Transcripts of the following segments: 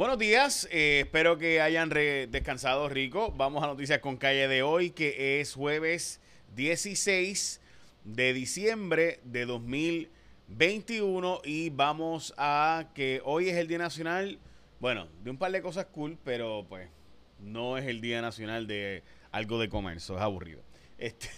Buenos días, eh, espero que hayan descansado rico. Vamos a noticias con calle de hoy, que es jueves 16 de diciembre de 2021 y vamos a que hoy es el Día Nacional, bueno, de un par de cosas cool, pero pues no es el Día Nacional de algo de comer, eso es aburrido. Este,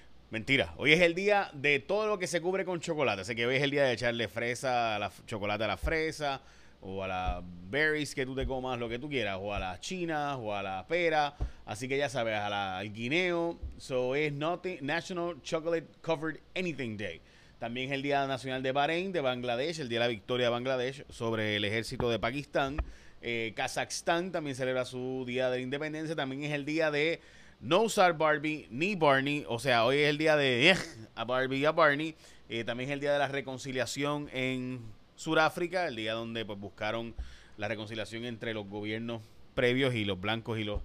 mentira, hoy es el día de todo lo que se cubre con chocolate, así que hoy es el día de echarle fresa a la chocolate a la fresa o a las berries que tú te comas, lo que tú quieras, o a las chinas, o a la pera. Así que ya sabes, a la, al guineo. So es National Chocolate Covered Anything Day. También es el Día Nacional de Bahrein, de Bangladesh, el Día de la Victoria de Bangladesh sobre el ejército de Pakistán. Eh, Kazajstán también celebra su Día de la Independencia. También es el día de no usar Barbie ni Barney. O sea, hoy es el día de a Barbie y a Barney. Eh, también es el día de la reconciliación en Suráfrica, el día donde pues, buscaron la reconciliación entre los gobiernos previos y los blancos y los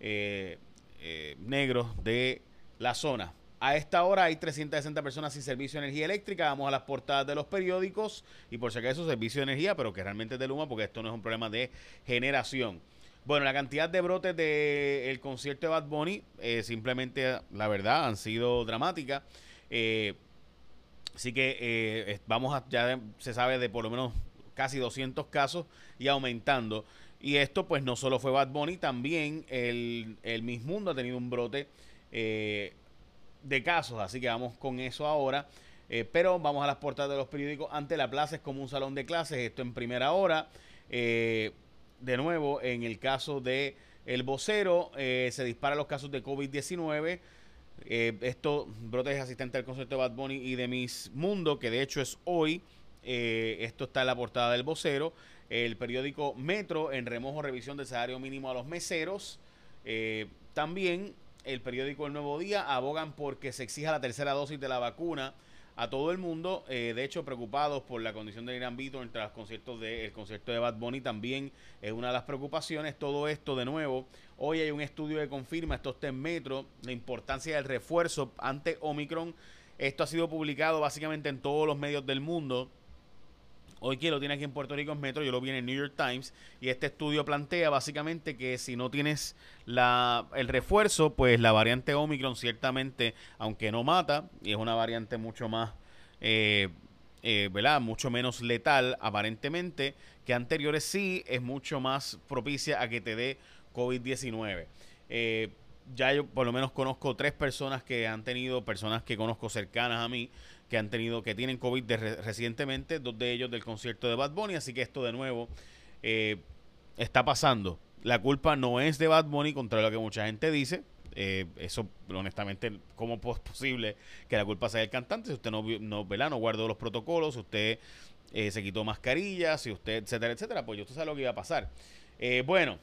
eh, eh, negros de la zona. A esta hora hay 360 personas sin servicio de energía eléctrica. Vamos a las portadas de los periódicos y por si acaso servicio de energía, pero que realmente es de Luma porque esto no es un problema de generación. Bueno, la cantidad de brotes del concierto de Bad Bunny, eh, simplemente, la verdad, han sido dramáticas. Así que eh, vamos a, ya se sabe de por lo menos casi 200 casos y aumentando. Y esto pues no solo fue Bad Bunny, también el, el Miss Mundo ha tenido un brote eh, de casos. Así que vamos con eso ahora. Eh, pero vamos a las portadas de los periódicos. Ante la plaza es como un salón de clases. Esto en primera hora. de nuevo, en el caso de El Vocero, se disparan los casos de COVID-19. Eh, esto, brotes es asistente al concierto de Bad Bunny y de Miss Mundo, que de hecho es hoy. Eh, esto está en la portada del vocero. El periódico Metro en remojo revisión del salario mínimo a los meseros. Eh, también el periódico El Nuevo Día abogan porque se exija la tercera dosis de la vacuna a todo el mundo. Eh, de hecho, preocupados por la condición del Irán Vito entre los conciertos de, el concierto de Bad Bunny también es una de las preocupaciones. Todo esto, de nuevo, hoy hay un estudio que confirma, esto está en Metro, la importancia del refuerzo ante Omicron. Esto ha sido publicado básicamente en todos los medios del mundo. Hoy quien lo tiene aquí en Puerto Rico es Metro, yo lo vi en el New York Times y este estudio plantea básicamente que si no tienes la, el refuerzo, pues la variante Omicron ciertamente, aunque no mata, y es una variante mucho más, eh, eh, ¿verdad? Mucho menos letal aparentemente que anteriores, sí es mucho más propicia a que te dé COVID-19. Eh, ya yo por lo menos conozco tres personas que han tenido, personas que conozco cercanas a mí, que han tenido, que tienen COVID recientemente, dos de ellos del concierto de Bad Bunny, así que esto de nuevo eh, está pasando. La culpa no es de Bad Bunny, contra lo que mucha gente dice. Eh, eso, honestamente, ¿cómo es posible que la culpa sea del cantante? Si usted no, no, no guardó los protocolos, si usted eh, se quitó mascarillas, si usted, etcétera, etcétera, pues usted sabe lo que iba a pasar. bueno,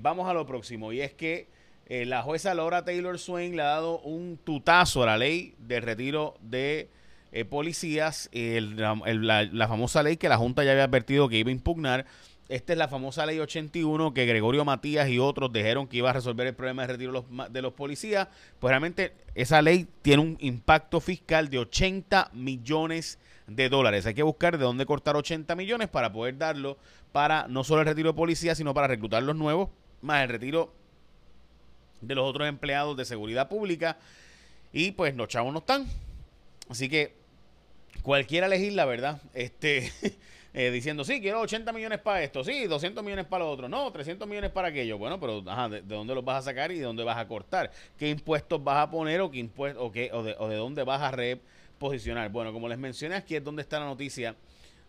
vamos a lo próximo, y es que eh, la jueza Laura Taylor Swain le ha dado un tutazo a la ley de retiro de eh, policías, la, famosa ley que la Junta ya había advertido que iba a impugnar. Esta es la famosa ley 81 que Gregorio Matías y otros dijeron que iba a resolver el problema de retiro de los policías. Pues realmente esa ley tiene un impacto fiscal de 80 millones de dólares. Hay que buscar de dónde cortar 80 millones para poder darlo para no solo el retiro de policías, sino para reclutar los nuevos, más el retiro de los otros empleados de seguridad pública. Y pues los chavos no están. Así que cualquiera elegir la verdad. Este. Eh, diciendo, sí, quiero 80 millones para esto, sí, 200 millones para lo otro, no, 300 millones para aquello. Bueno, pero de, dónde los vas a sacar y de dónde vas a cortar? ¿Qué impuestos vas a poner o, qué impuestos, o, qué, o de dónde vas a reposicionar? Bueno, como les mencioné, aquí es donde está la noticia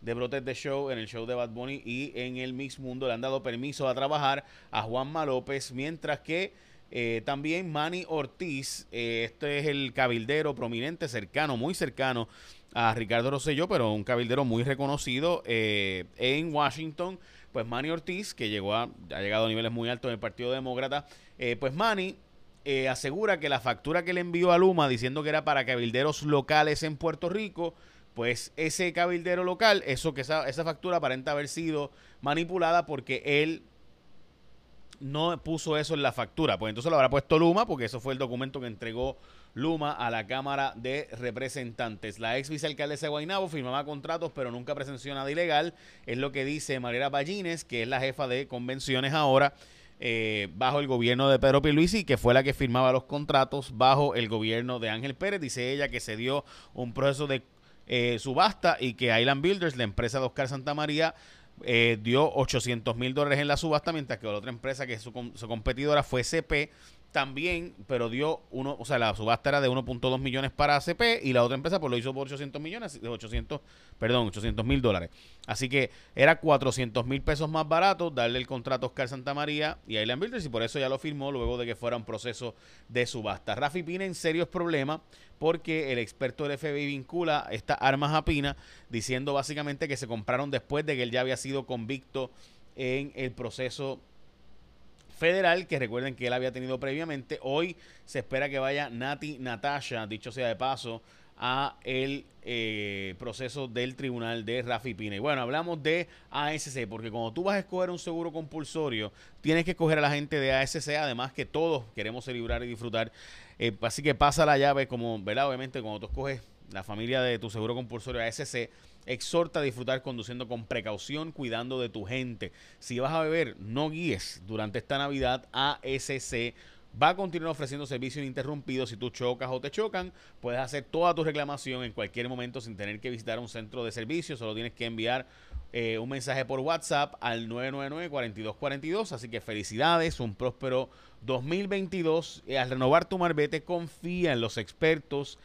de Brotes de Show, en el show de Bad Bunny y en el Mix Mundo. Le han dado permiso a trabajar a Juanma López, mientras que eh, también Manny Ortiz, eh, este es el cabildero prominente, cercano, muy cercano a Ricardo Rosselló, pero un cabildero muy reconocido eh, en Washington. Pues Manny Ortiz, que llegó a, ha llegado a niveles muy altos en el Partido Demócrata, pues Manny asegura que la factura que le envió a Luma diciendo que era para cabilderos locales en Puerto Rico, pues ese cabildero local, eso que esa, esa factura aparenta haber sido manipulada porque él no puso eso en la factura. Pues entonces lo habrá puesto Luma, porque eso fue el documento que entregó Luma a la Cámara de Representantes. La ex vicealcaldesa de Guaynabo firmaba contratos, pero nunca presenció nada ilegal. Es lo que dice Mariela Ballines, que es la jefa de convenciones ahora. Eh, bajo el gobierno de Pedro Pierluisi, que fue la que firmaba los contratos bajo el gobierno de Ángel Pérez. Dice ella que se dio un proceso de eh, subasta y que Island Builders, la empresa de Oscar Santa María, eh, dio 800 mil dólares en la subasta, mientras que la otra empresa que es su, su competidora fue CP, también, pero dio uno, o sea, la subasta era de 1.2 millones para ACP y la otra empresa pues lo hizo por 800 millones, de 800, perdón, 800 mil dólares. Así que era 400 mil pesos más barato darle el contrato a Oscar Santa María y a Island Builders y por eso ya lo firmó luego de que fuera un proceso de subasta. Rafi Pina en serios problemas porque el experto del FBI vincula estas armas a Pina diciendo básicamente que se compraron después de que él ya había sido convicto en el proceso federal, que recuerden que él había tenido previamente. Hoy se espera que vaya Nati Natasha, dicho sea de paso, a el eh, proceso del tribunal de Rafi Pina. Y bueno, hablamos de ASC, porque cuando tú vas a escoger un seguro compulsorio, tienes que escoger a la gente de ASC, además que todos queremos celebrar y disfrutar. Eh, así que pasa la llave, como, ¿verdad? Obviamente, cuando tú escoges la familia de tu seguro compulsorio ASC, exhorta a disfrutar conduciendo con precaución, cuidando de tu gente. Si vas a beber, no guíes durante esta Navidad. ASC va a continuar ofreciendo servicio ininterrumpido. Si tú chocas o te chocan, puedes hacer toda tu reclamación en cualquier momento sin tener que visitar un centro de servicio. Solo tienes que enviar eh, un mensaje por WhatsApp al 999-4242. Así que felicidades, un próspero 2022. al renovar tu marbete, confía en los expertos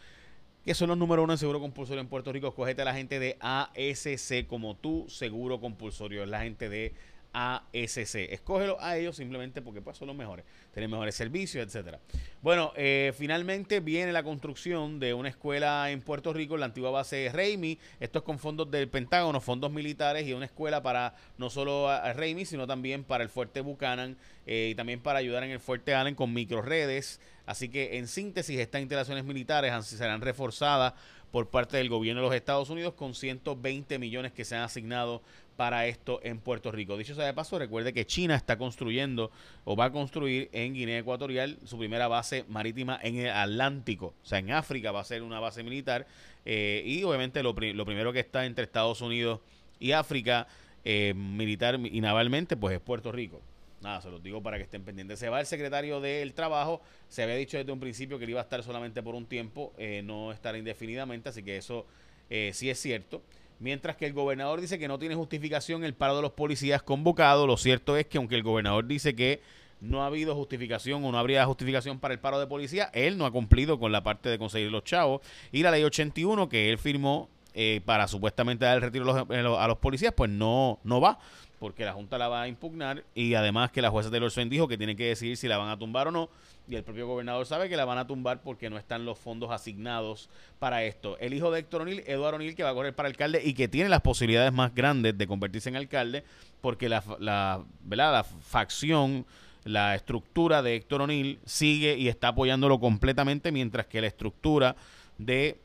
que son los número uno en seguro compulsorio en Puerto Rico. Cogete a la gente de ASC como tu seguro compulsorio. Es la gente de ASC. Escógelo a ellos simplemente porque pues, son los mejores. Tienen mejores servicios, etcétera. Bueno, eh, finalmente viene la construcción de una escuela en Puerto Rico, la antigua base de Raimi. Esto es con fondos del Pentágono, fondos militares y una escuela para no solo a, Raimi, sino también para el Fuerte Buchanan eh, y también para ayudar en el Fuerte Allen con microredes. Así que en síntesis, estas instalaciones militares serán reforzadas por parte del gobierno de los Estados Unidos con 120 millones que se han asignado para esto en Puerto Rico. Dicho sea de paso, recuerde que China está construyendo o va a construir en Guinea Ecuatorial su primera base marítima en el Atlántico. O sea, en África va a ser una base militar. Eh, y obviamente lo, primero que está entre Estados Unidos y África, eh, militar y navalmente, pues es Puerto Rico. Nada, se los digo para que estén pendientes. Se va el secretario del Trabajo. Se había dicho desde un principio que él iba a estar solamente por un tiempo, eh, no estar indefinidamente, así que eso eh, sí es cierto. Mientras que el gobernador dice que no tiene justificación el paro de los policías convocado, lo cierto es que aunque el gobernador dice que no ha habido justificación o no habría justificación para el paro de policía, él no ha cumplido con la parte de conseguir los chavos. Y la ley 81 que él firmó eh, para supuestamente dar el retiro a los, policías, pues no, no va porque la Junta la va a impugnar y además que la jueza Taylor Swain dijo que tiene que decidir si la van a tumbar o no y el propio gobernador sabe que la van a tumbar porque no están los fondos asignados para esto. El hijo de Héctor O'Neill, Eduardo O'Neill, que va a correr para alcalde y que tiene las posibilidades más grandes de convertirse en alcalde porque la, la, la facción, la estructura de Héctor O'Neill sigue y está apoyándolo completamente mientras que la estructura de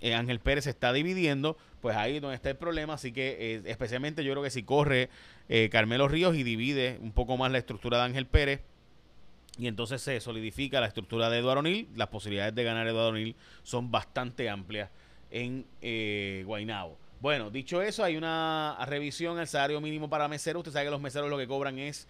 eh, Ángel Pérez se está dividiendo, pues ahí donde está el problema. Así que eh, especialmente yo creo que si corre eh, Carmelo Ríos y divide un poco más la estructura de Ángel Pérez, y entonces se solidifica la estructura de Eduardo O'Neill, las posibilidades de ganar Eduardo O'Neill son bastante amplias en eh, Guaynabo. Bueno, dicho eso, hay una revisión al salario mínimo para meseros. Usted sabe que los meseros lo que cobran es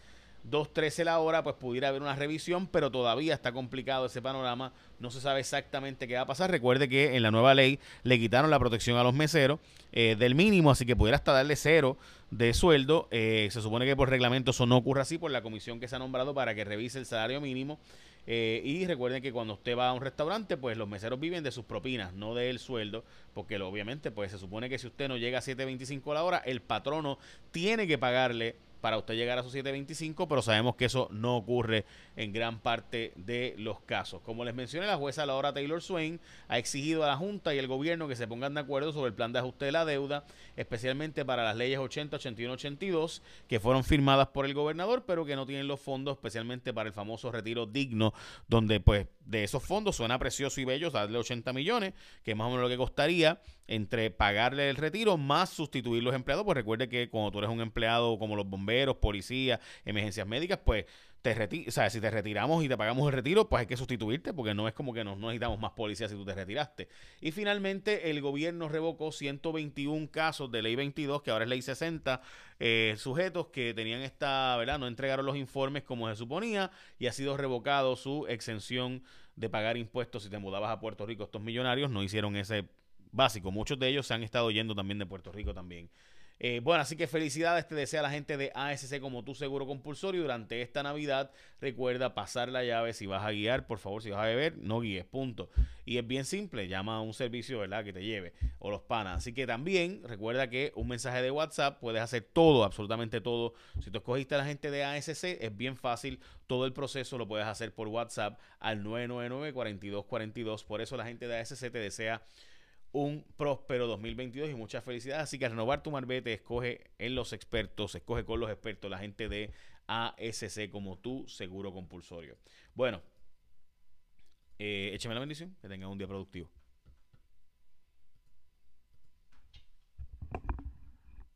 2.13 la hora, pues pudiera haber una revisión, pero todavía está complicado ese panorama. No se sabe exactamente qué va a pasar. Recuerde que en la nueva ley le quitaron la protección a los meseros eh, del mínimo, así que pudiera hasta darle cero de sueldo. Eh, se supone que por reglamento eso no ocurre así por la comisión que se ha nombrado para que revise el salario mínimo. Eh, y recuerden que cuando usted va a un restaurante, pues los meseros viven de sus propinas, no del sueldo, porque obviamente pues se supone que si usted no llega a 7.25 a la hora, el patrono tiene que pagarle para usted llegar a sus 725, pero sabemos que eso no ocurre en gran parte de los casos. Como les mencioné, la jueza Laura Taylor Swain ha exigido a la Junta y al gobierno que se pongan de acuerdo sobre el plan de ajuste de la deuda, especialmente para las leyes 80, 81, 82, que fueron firmadas por el gobernador, pero que no tienen los fondos, especialmente para el famoso retiro digno, donde pues de esos fondos suena precioso y bello darle 80 millones, que es más o menos lo que costaría entre pagarle el retiro más sustituir los empleados, pues recuerde que cuando tú eres un empleado como los bomberos, policías, emergencias médicas, pues te o sea, si te retiramos y te pagamos el retiro, pues hay que sustituirte porque no es como que nos, no necesitamos más policías si tú te retiraste. Y finalmente el gobierno revocó 121 casos de ley 22, que ahora es ley 60, eh, sujetos que tenían esta, ¿verdad? No entregaron los informes como se suponía y ha sido revocado su exención de pagar impuestos si te mudabas a Puerto Rico. Estos millonarios no hicieron ese básico. Muchos de ellos se han estado yendo también de Puerto Rico también. Eh, bueno, así que felicidades, te desea la gente de ASC como tu seguro compulsorio. Durante esta Navidad, recuerda pasar la llave. Si vas a guiar, por favor, si vas a beber, no guíes, punto. Y es bien simple, llama a un servicio, ¿verdad? Que te lleve, o los panas. Así que también recuerda que un mensaje de WhatsApp puedes hacer todo, absolutamente todo. Si tú escogiste a la gente de ASC, es bien fácil. Todo el proceso lo puedes hacer por WhatsApp al 999-4242. Por eso la gente de ASC te desea un próspero 2022 y muchas felicidades. Así que renovar tu marbete, escoge en los expertos, escoge con los expertos, la gente de ASC como tu seguro compulsorio. Bueno, eh, écheme la bendición, que tenga un día productivo.